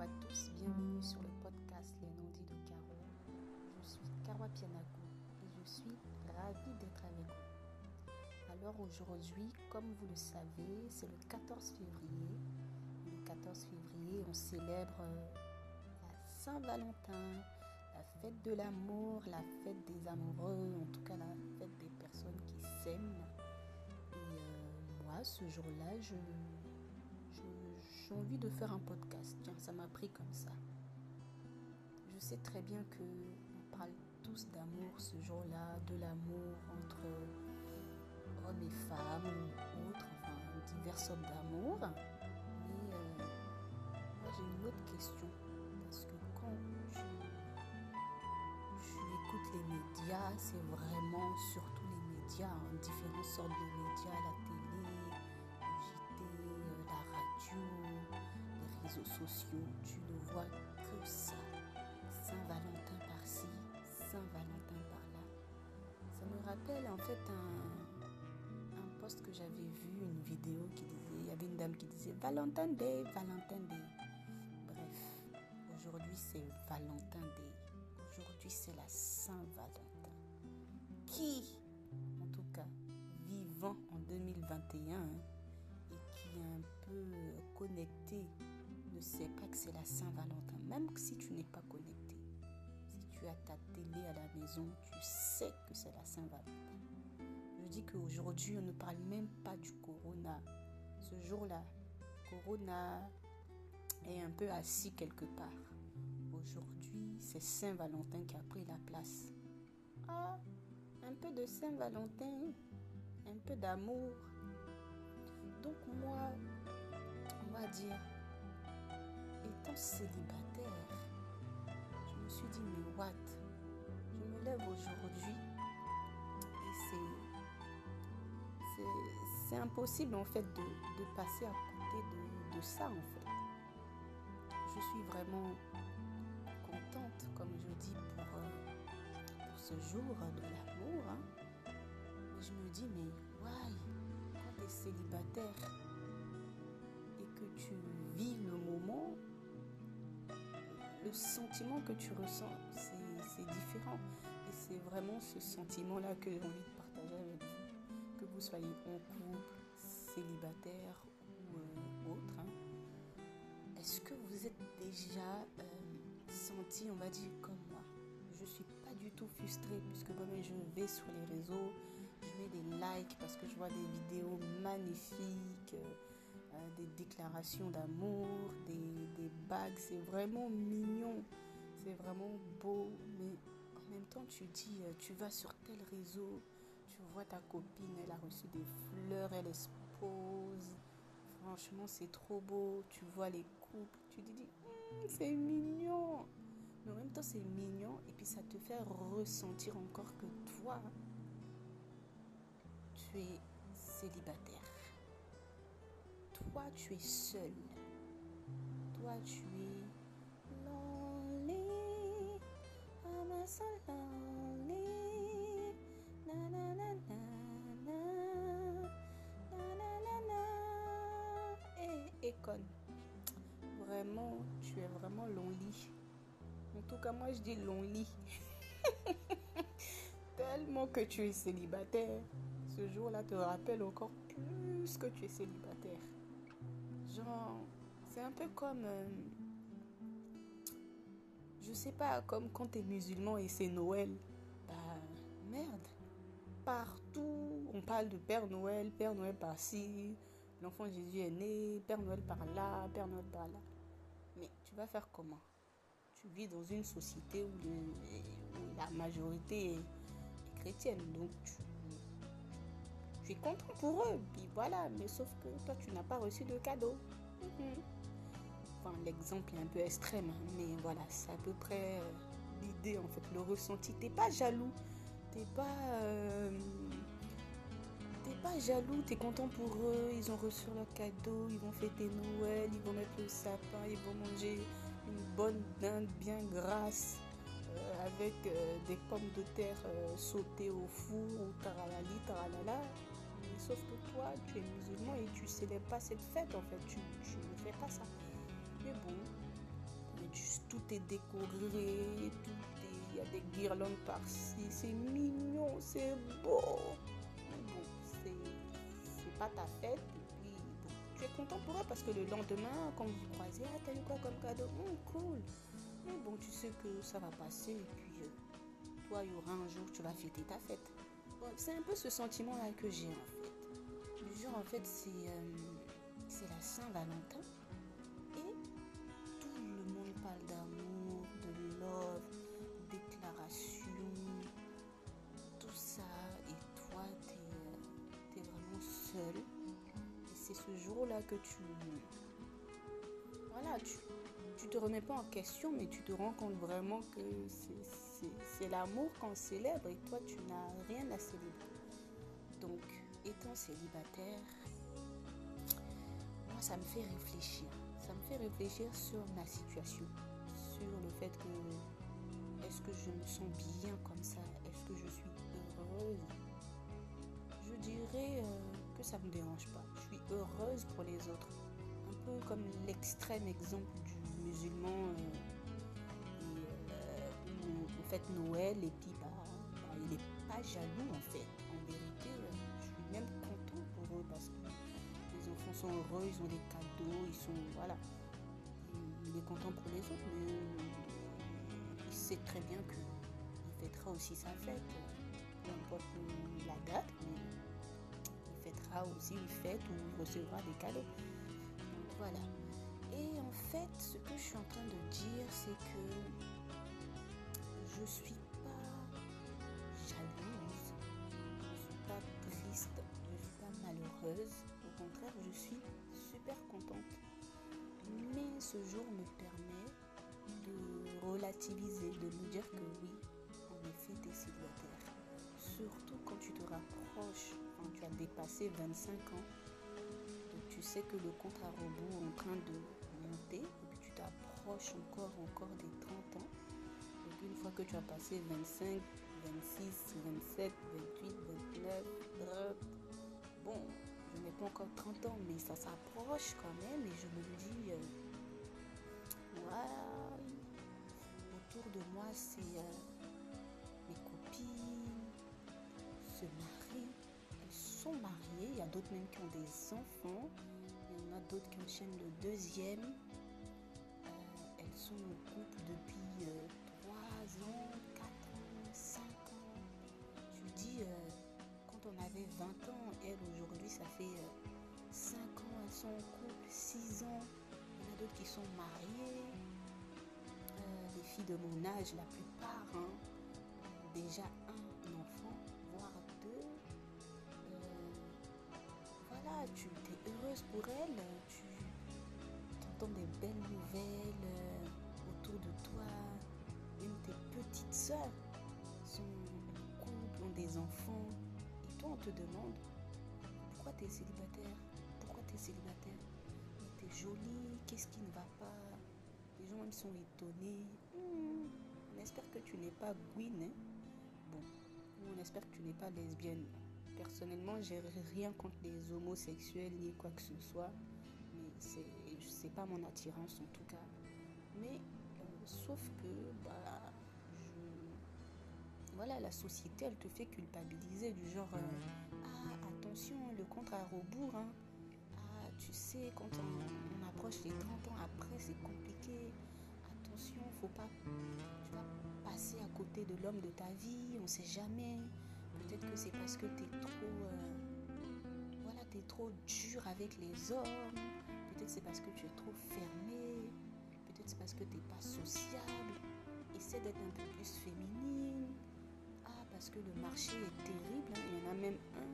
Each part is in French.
À tous, bienvenue sur le podcast Les non-dits de Caro. Je suis Karwa Pianago et je suis ravie d'être avec vous. Alors aujourd'hui, comme vous le savez, c'est le 14 février. Le 14 février, on célèbre euh, la Saint-Valentin, la fête de l'amour, la fête des amoureux, en tout cas la fête des personnes qui s'aiment. Et euh, moi, ce jour-là, je j'ai envie de faire un podcast. Tiens, ça m'a pris comme ça. Je sais très bien que on parle tous d'amour ce jour-là, de l'amour entre hommes et femmes ou autres, enfin diverses sortes d'amour. Mais euh, moi j'ai une autre question parce que quand je, écoute les médias, c'est vraiment surtout les médias, hein, différentes sortes de médias, la télé, les réseaux sociaux, tu ne vois que ça. Saint-Valentin par-ci, Saint-Valentin par-là. Ça me rappelle en fait un, un post que j'avais vu, une vidéo qui disait, il y avait une dame qui disait Valentin Day, Valentin Day. Bref, aujourd'hui c'est Valentin Day. Aujourd'hui c'est la Saint-Valentin. Qui, en tout cas, vivant en 2021, et qui est un peu connecté ne sait pas que c'est la Saint-Valentin, même si tu n'es pas connecté. Si tu as ta télé à la maison, tu sais que c'est la Saint-Valentin. Je dis qu'aujourd'hui, on ne parle même pas du corona. Ce jour-là, corona est un peu assis quelque part. Aujourd'hui, c'est Saint-Valentin qui a pris la place. Ah, un peu de Saint-Valentin, un peu d'amour, donc moi, on va dire, étant célibataire, je me suis dit, mais what? Je me lève aujourd'hui et c'est, c'est, impossible en fait de, passer à côté de, ça en fait. Je suis vraiment contente, comme je dis, pour, euh, ce jour de l'amour. Hein. Je me dis, mais why? Célibataire et que tu vis le sentiment que tu ressens, c'est différent. Et c'est vraiment ce sentiment-là que j'ai envie de partager avec vous. Que vous soyez en couple, célibataire ou euh, autre. Hein. Est-ce que vous êtes déjà euh, senti, on va dire, comme moi? Je suis pas du tout frustrée puisque moi-même je vais sur les réseaux, je mets des likes parce que je vois des vidéos magnifiques, euh, des déclarations d'amour, des, bagues. C'est vraiment mignon, c'est vraiment beau. Mais en même temps, tu dis, euh, tu vas sur tel réseau, tu vois ta copine, elle a reçu des fleurs, elle expose. Franchement, c'est trop beau. Tu vois les couples, tu dis, hum, c'est mignon. Mais en même temps, c'est mignon et puis ça te fait ressentir encore que toi, tu es célibataire. Toi, tu es seul. Toi, tu es lonely. I'm so lonely. Na, na, na, na, Et, et con. Vraiment, tu es vraiment lonely. En tout cas, moi, je dis lonely. Tellement que tu es célibataire ce jour-là te rappelle encore plus que tu es célibataire. C'est un peu comme. Euh, je sais pas, comme quand tu es musulman et c'est Noël. Bah, merde. Partout, on parle de Père Noël, Père Noël par-ci, l'enfant Jésus est né, Père Noël par-là, Père Noël par-là. Mais tu vas faire comment? Tu vis dans une société où, où la majorité est chrétienne, donc tu content pour eux. Puis voilà, mais sauf que toi, tu n'as pas reçu de cadeau. Mhm. Enfin, l'exemple est un peu extrême, hein, mais voilà, c'est à peu près euh, l'idée, en fait, le ressenti. T'es pas jaloux, t'es pas... Euh, t'es pas jaloux, t'es content pour eux, ils ont reçu leur cadeau, ils vont fêter Noël, ils vont mettre le sapin, ils vont manger une bonne dinde bien grasse euh, avec des pommes de terre sautées au four ou taralali, taralala sauf que toi, tu es musulman et tu célèbres pas cette fête en fait. Tu, ne fais pas ça. Mais bon, tout est décoré, tout il y a des guirlandes par-ci, c'est mignon, c'est beau. bon, c'est pas ta fête, et puis tu es content pour elle parce que le lendemain, quand vous croisez, ah, t'as eu quoi comme cadeau? Oh, cool. Mais bon, tu sais que ça va passer, et puis euh, toi, il y aura un jour, tu vas fêter ta fête. c'est un peu ce sentiment-là que j'ai en fait. Le jour, en fait, c'est euh, la Saint-Valentin. jour-là que tu... Voilà, tu, tu te remets pas en question, mais tu te rends compte vraiment que c'est l'amour qu'on célèbre et toi, tu n'as rien à célébrer. Célibataire, moi, ça me fait réfléchir. Ça me fait réfléchir sur ma situation, sur le fait que est-ce que je me sens bien comme ça? Est-ce que je suis heureuse? Je dirais... Euh, ça ne me dérange pas. Je suis heureuse pour les autres. Un peu comme l'extrême exemple du musulman euh, euh, on fête Noël et puis bah, bah, il n'est pas jaloux en fait. En vérité, enfants sont heureux, ils ont des cadeaux, ils sont. Voilà. Il est content pour les autres, mais il sait très bien qu'il fêtera aussi sa fête, peu importe la date, aussi une fête où il recevra des cadeaux. voilà. Et en fait, ce que je suis en train de dire, c'est que je suis pas jalouse, je suis pas triste, je suis pas malheureuse. Contraire, je suis super contente. Mais ce jour me permet de relativiser, de me dire que oui, en effet, tu es célibataire. Surtout quand tu te rapproches tu as dépassé 25 ans, tu sais que le compte à rebours est en train de monter, et puis tu t'approches encore, encore des 30 ans. Donc une fois que tu as passé 25, 26, 27, 28, 29, bon, je n'ai pas encore 30 ans, mais ça s'approche quand même, et je me dis, euh, autour de moi, c'est euh, mes copines, se marient sont mariées, il y a d'autres même qui ont des enfants, il y en a d'autres qui enchaînent le deuxième. Euh, elles sont en couple depuis 3 euh, ans, 4 ans, on avait 20 ans, elles aujourd'hui, ça fait 5 ans, elles sont en couple, 6 ans. Il y en a d'autres qui sont mariées. les filles de mon âge, la plupart, hein, déjà tu es heureuse pour elle, tu entends des belles nouvelles euh, autour de toi. De tes petites soeurs sont en couple, ont des enfants. On te demande pourquoi tu es célibataire? Pourquoi tu es célibataire? Tu es jolie, qu'est-ce qui ne va pas? Les gens même sont étonnés. Hmm, on espère que tu n'es pas Gwyn. Hein? Bon, on espère que tu n'es pas lesbienne personnellement, j'ai rien contre les homosexuels ni quoi que ce soit. Mais c'est, c'est pas mon attirance en tout cas. Mais euh, sauf que, bah, voilà, la société, elle te fait culpabiliser du genre, euh, ah, attention, le contre à rebours, hein. Ah, tu sais, quand on, approche les 30 ans après, c'est compliqué. Attention, faut pas, tu vas passer à côté de l'homme de ta vie, on sait jamais. Peut-être que c'est parce que tu es trop. Euh, voilà, tu es trop dur avec les hommes. Peut-être c'est parce que tu es trop fermé. Peut-être c'est parce que tu n'es pas sociable. Essaie d'être un peu plus féminine. Parce que le marché est terrible. Hein. Il y en a même un.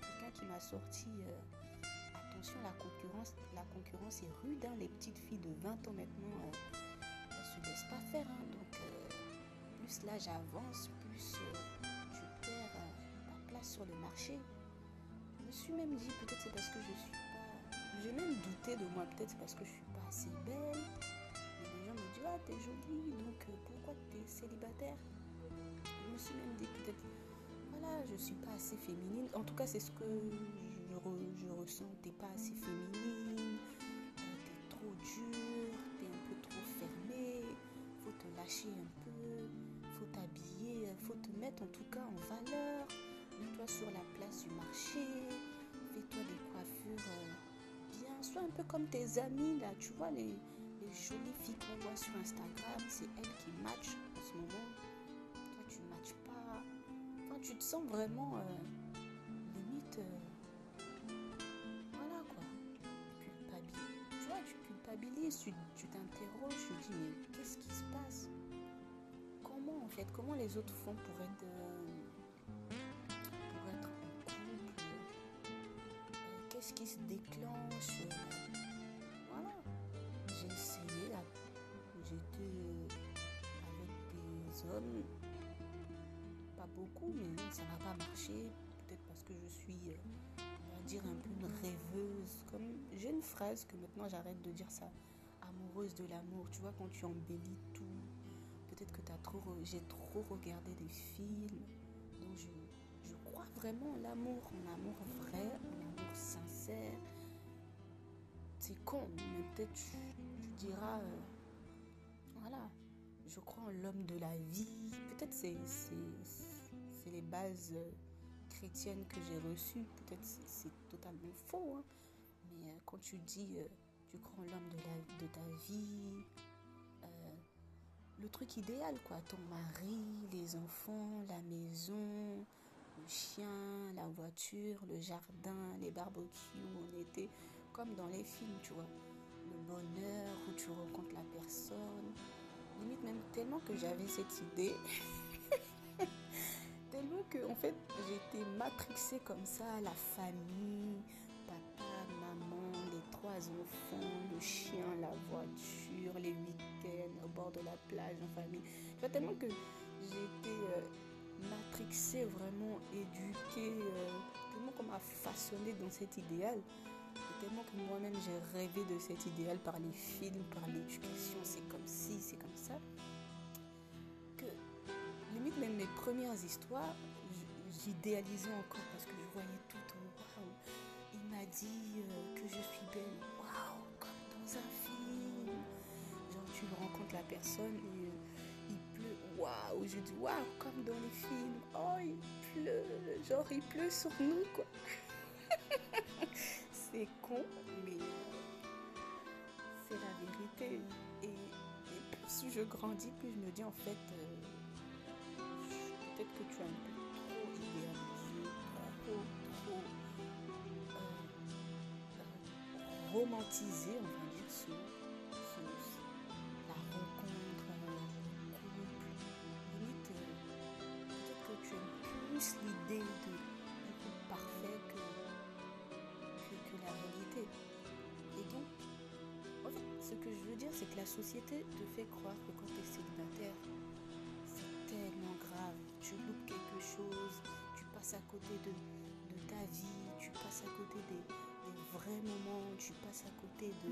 Quelqu'un qui m'a sorti. Euh, attention, la concurrence, la concurrence est rude. Hein. Les petites filles de 20 ans maintenant, euh, elles se laissent pas faire. Hein. Donc, plus l'âge avance, plus sur le marché. Je me suis même dit, peut-être c'est parce que je suis pas. J'ai même douté de moi, peut-être c'est parce que je suis pas assez belle. Les gens me disent, ah, t'es jolie, donc euh, pourquoi t'es célibataire? Je me suis même dit, peut-être, voilà, je suis pas assez féminine. En tout cas, c'est ce que je, je ressens. T'es pas assez féminine, euh, t'es trop dure, t'es un peu trop fermée. cacher un peu, faut t'habiller, faut te mettre en tout cas en valeur. Mets-toi sur la place du marché, fais-toi des coiffures euh, bien, sois un peu comme tes amis là, tu vois, les, les jolies filles qu'on voit sur Instagram, c'est elles qui matchent en ce moment. Tu te sens vraiment euh, limite. euh, voilà quoi. Culpabilis- Tu vois, tu culpabilises, tu t'interroges, tu te dis, mais qu'est-ce qui se passe? Comment en fait? Comment les autres font pour être, euh, pour être en couple? Qu'est-ce qui se déclenche? Peut-être parce que je suis, euh, on va dire, un peu une rêveuse. Comme j'ai une phrase que maintenant j'arrête de dire ça, amoureuse de l'amour. Tu vois, quand tu embellis tout, peut-être que t'as trop, j'ai trop regardé des films. Donc je, je crois vraiment en l'amour, en amour vrai, en amour sincère. C'est con, mais peut-être tu, diras, euh, voilà, je crois en l'homme de la vie. Peut-être c'est c'est c'est les bases que j'ai reçues. Peut-être c'est totalement faux. hein. Mais euh, quand tu dis, euh, tu en l'homme de, de ta vie, euh, le truc idéal, quoi. Ton mari, les enfants, la maison, le chien, la voiture, le jardin, les barbecues en été, comme dans les films, tu vois. Le bonheur où tu rencontres la personne. Limite même tellement que j'avais cette idée. tellement que, en fait, j'étais matrixée comme ça, la famille, papa, maman, les trois enfants, le chien, la voiture, les week-ends au bord de la plage en famille. Tellement que été euh, matrixée, vraiment éduquée, euh, tellement qu'on m'a façonnée dans cet idéal. Tellement que moi-même j'ai rêvé de cet idéal par les films, par l'éducation, c'est comme ci, c'est comme ça. Histoires, j'idéalisais encore parce que je voyais tout waouh. Il m'a dit euh, que je suis belle, waouh, comme dans un film. Genre tu rencontres la personne et euh, il pleut, waouh, je dis waouh, comme dans les films. Oh, il pleut, genre il pleut sur nous quoi. c'est con, mais euh, c'est la vérité. Et, plus je grandis, plus je me dis en fait, peut-être que tu as un peu trop idéalisé, trop, trop euh, euh, romantisé, on va dire, ce, la rencontre, euh, le euh, peut-être que tu aimes plus l'idée de, parfait que, que, que la réalité. Et donc, en fait, ce que je veux dire, c'est que la société te fait croire que quand tu es célibataire, c'est tellement grave. Tu loupes quelque chose, tu passes à côté de, de ta vie, tu passes à côté des, des vrais moments, tu passes à côté de,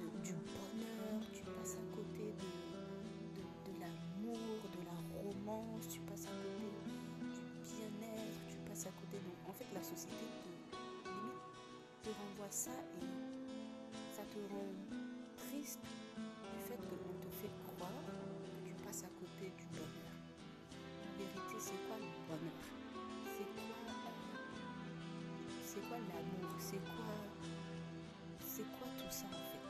de- du bonheur, tu passes à côté de, de, l'amour, de la romance, tu passes à côté du bien-être, tu passes à côté. En fait, la société te, te renvoie ça et ça te rend triste du fait qu'on te fait croire c'est quoi le bonheur? C'est quoi, euh, c'est quoi l'amour? C'est quoi, c'est quoi tout ça en fait?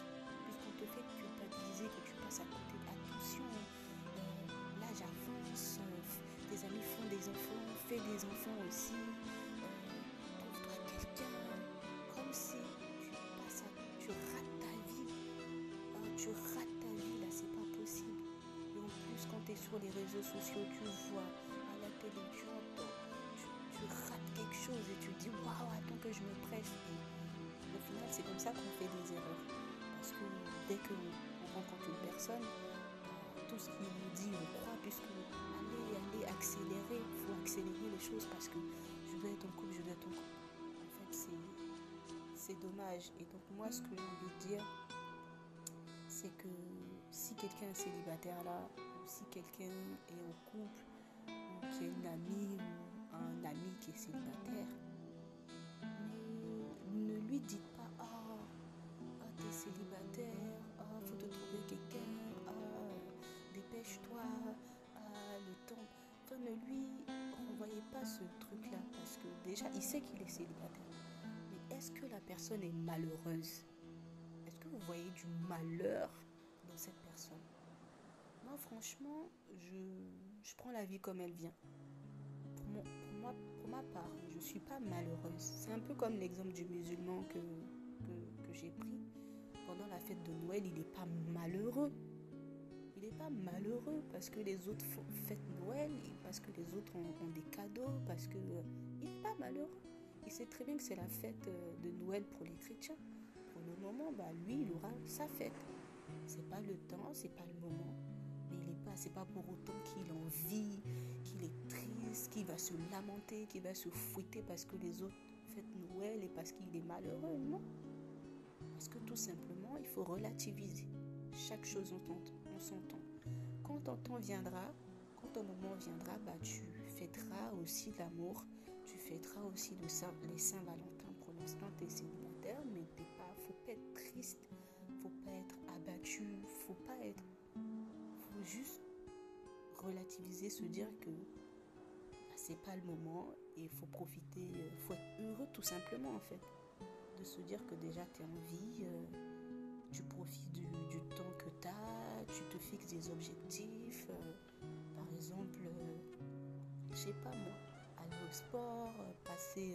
Puisqu'on te fait culpabiliser que tu passes à côté. Attention, euh, l'âge avance, euh, tes amis font des enfants, fais des enfants aussi. Trouve-toi quelqu'un, comme si tu passes à, tu rates ta vie. Oh, tu rates ta vie là, c'est pas possible. Et en plus, quand tu es sur les réseaux sociaux, tu vois et tu dis waouh, attends que je me presse. Et au final, c'est comme ça qu'on fait des erreurs. Parce que dès qu'on on rencontre une personne, euh, tout ce qu'il nous dit, on croit, puisque allez, allez, accélérer, il faut accélérer les choses parce que je veux être en couple, je veux être en couple. En fait, c'est dommage. Et donc, moi, ce que j'ai envie de dire, c'est que si quelqu'un est célibataire là, ou si quelqu'un est en couple, ou qui a une amie ou un ami qui est célibataire, ne lui dites pas Ah, oh, oh, t'es célibataire, oh, faut te trouver quelqu'un, oh, dépêche-toi, le temps. Ne lui renvoyez pas ce truc-là parce que déjà, il sait qu'il est célibataire. Mais est-ce que la personne est malheureuse? Est-ce que vous voyez du malheur dans cette personne? Moi, franchement, je, prends la vie comme elle vient pour ma part, je ne suis pas malheureuse. C'est un peu comme l'exemple du musulman que, j'ai pris. Pendant la fête de Noël, il n'est pas malheureux il n'est pas malheureux parce que les autres fêtent Noël, parce que les autres ont, des cadeaux, parce que euh, il n'est pas malheureux. Il sait très bien que c'est la fête euh, de Noël pour les chrétiens. Pour le moment, bah, lui, il aura sa fête. C'est pas le temps, c'est pas le moment. C'est pas pour autant qu'il en vit, qu'il est triste, qu'il va se lamenter, qu'il va se fouetter parce que les autres fêtent Noël et parce qu'il est malheureux. Non. Parce que tout simplement, il faut relativiser chaque chose en son temps. Quand ton temps viendra, quand ton moment viendra, bah, tu fêteras aussi l'amour, tu fêteras aussi les Saint-Valentin. Pour l'instant, tu es mais t'es pas, faut pas être triste, faut pas être abattu, faut pas être. Juste relativiser, se dire que bah, c'est pas le moment et il faut profiter, il faut être heureux tout simplement en fait. De se dire que déjà tu es en vie. Euh, tu profites du, temps que tu as, tu te fixes des objectifs. Euh, par exemple, euh, je sais pas moi, aller au sport, euh, passer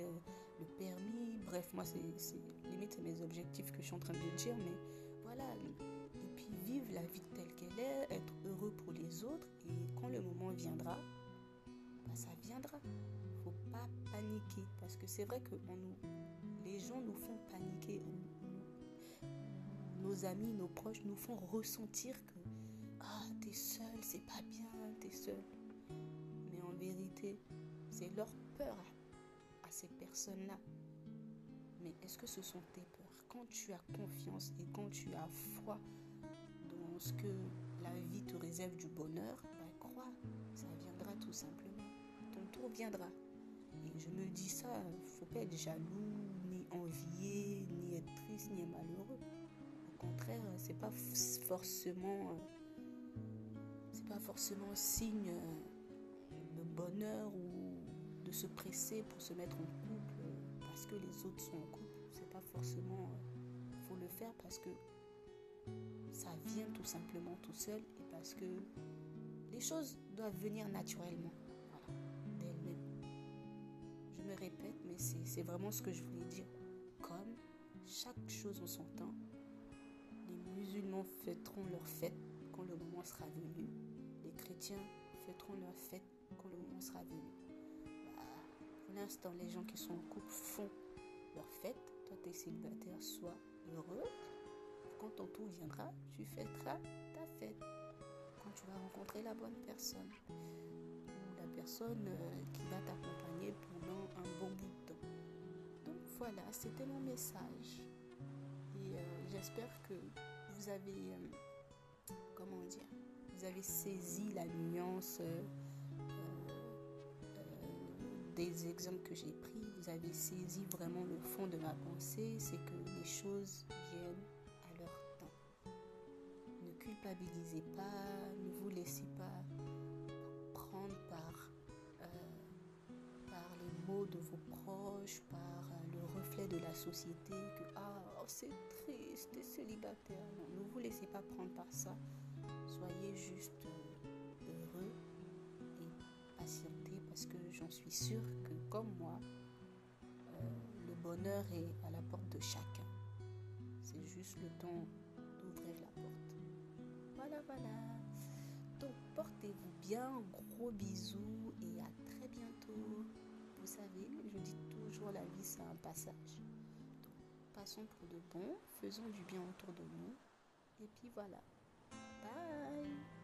le permis. Bref, moi, c'est limite mes objectifs que je suis en train de dire, mais voilà. Et puis vivre la vie telle qu'elle est, être pour les autres. Et quand le moment viendra, bah, ça viendra. Faut pas paniquer parce que c'est vrai que les gens nous font paniquer nos amis, nos proches nous font ressentir que ah, t'es seul, c'est pas bien, t'es seul. Mais en vérité, c'est leur peur à, ces personnes-là. Mais est-ce que ce sont tes peurs? Quand tu as confiance et quand tu as foi dans ce que la vie te réserve du bonheur, ben crois, ça viendra tout simplement. Ton tour viendra. Et je me dis ça, faut pas être jaloux, ni envier, ni être triste, ni malheureux contraire, c'est pas forcément c'est pas forcément signe de bonheur ou de se presser pour se mettre en couple parce que les autres sont en couple. C'est pas forcément faut le faire parce que ça vient tout simplement tout seul et parce que les choses doivent venir naturellement d'elles-mêmes. Je me répète, mais c'est vraiment ce que je voulais dire. Comme chaque chose en son temps, musulmans fêteront leur fête quand le moment sera venu. Les chrétiens fêteront leur fête quand le moment sera venu. Pour l'instant, les gens qui sont en couple font leur fête. Toi, tu es célibataire, sois heureux. Quand ton tour viendra, tu fêteras ta fête. Quand tu vas rencontrer la bonne personne. Ou la personne euh, qui va t'accompagner pendant un bon bout de temps. Donc voilà, c'était mon message. Et euh, j'espère que vous avez, euh, comment dire, vous avez saisi la nuance des exemples que j'ai pris, vous avez saisi vraiment le fond de ma pensée, c'est que les choses pas, ne vous laissez pas prendre par, par les mots de vos proches, par le reflet de la société, que ah, oh, c'est triste, célibataire. Non, ne vous laissez pas prendre par ça. Soyez juste euh, heureux et patientez parce que j'en suis sûre que comme moi, euh, le bonheur est à la porte de chacun. C'est juste le temps d'ouvrir la porte. Voilà, voilà. Donc portez-vous bien, gros bisous et à très bientôt. Vous savez, je dis toujours la vie c'est un passage passons pour de bon, faisons du bien autour de nous. Et puis voilà. Bye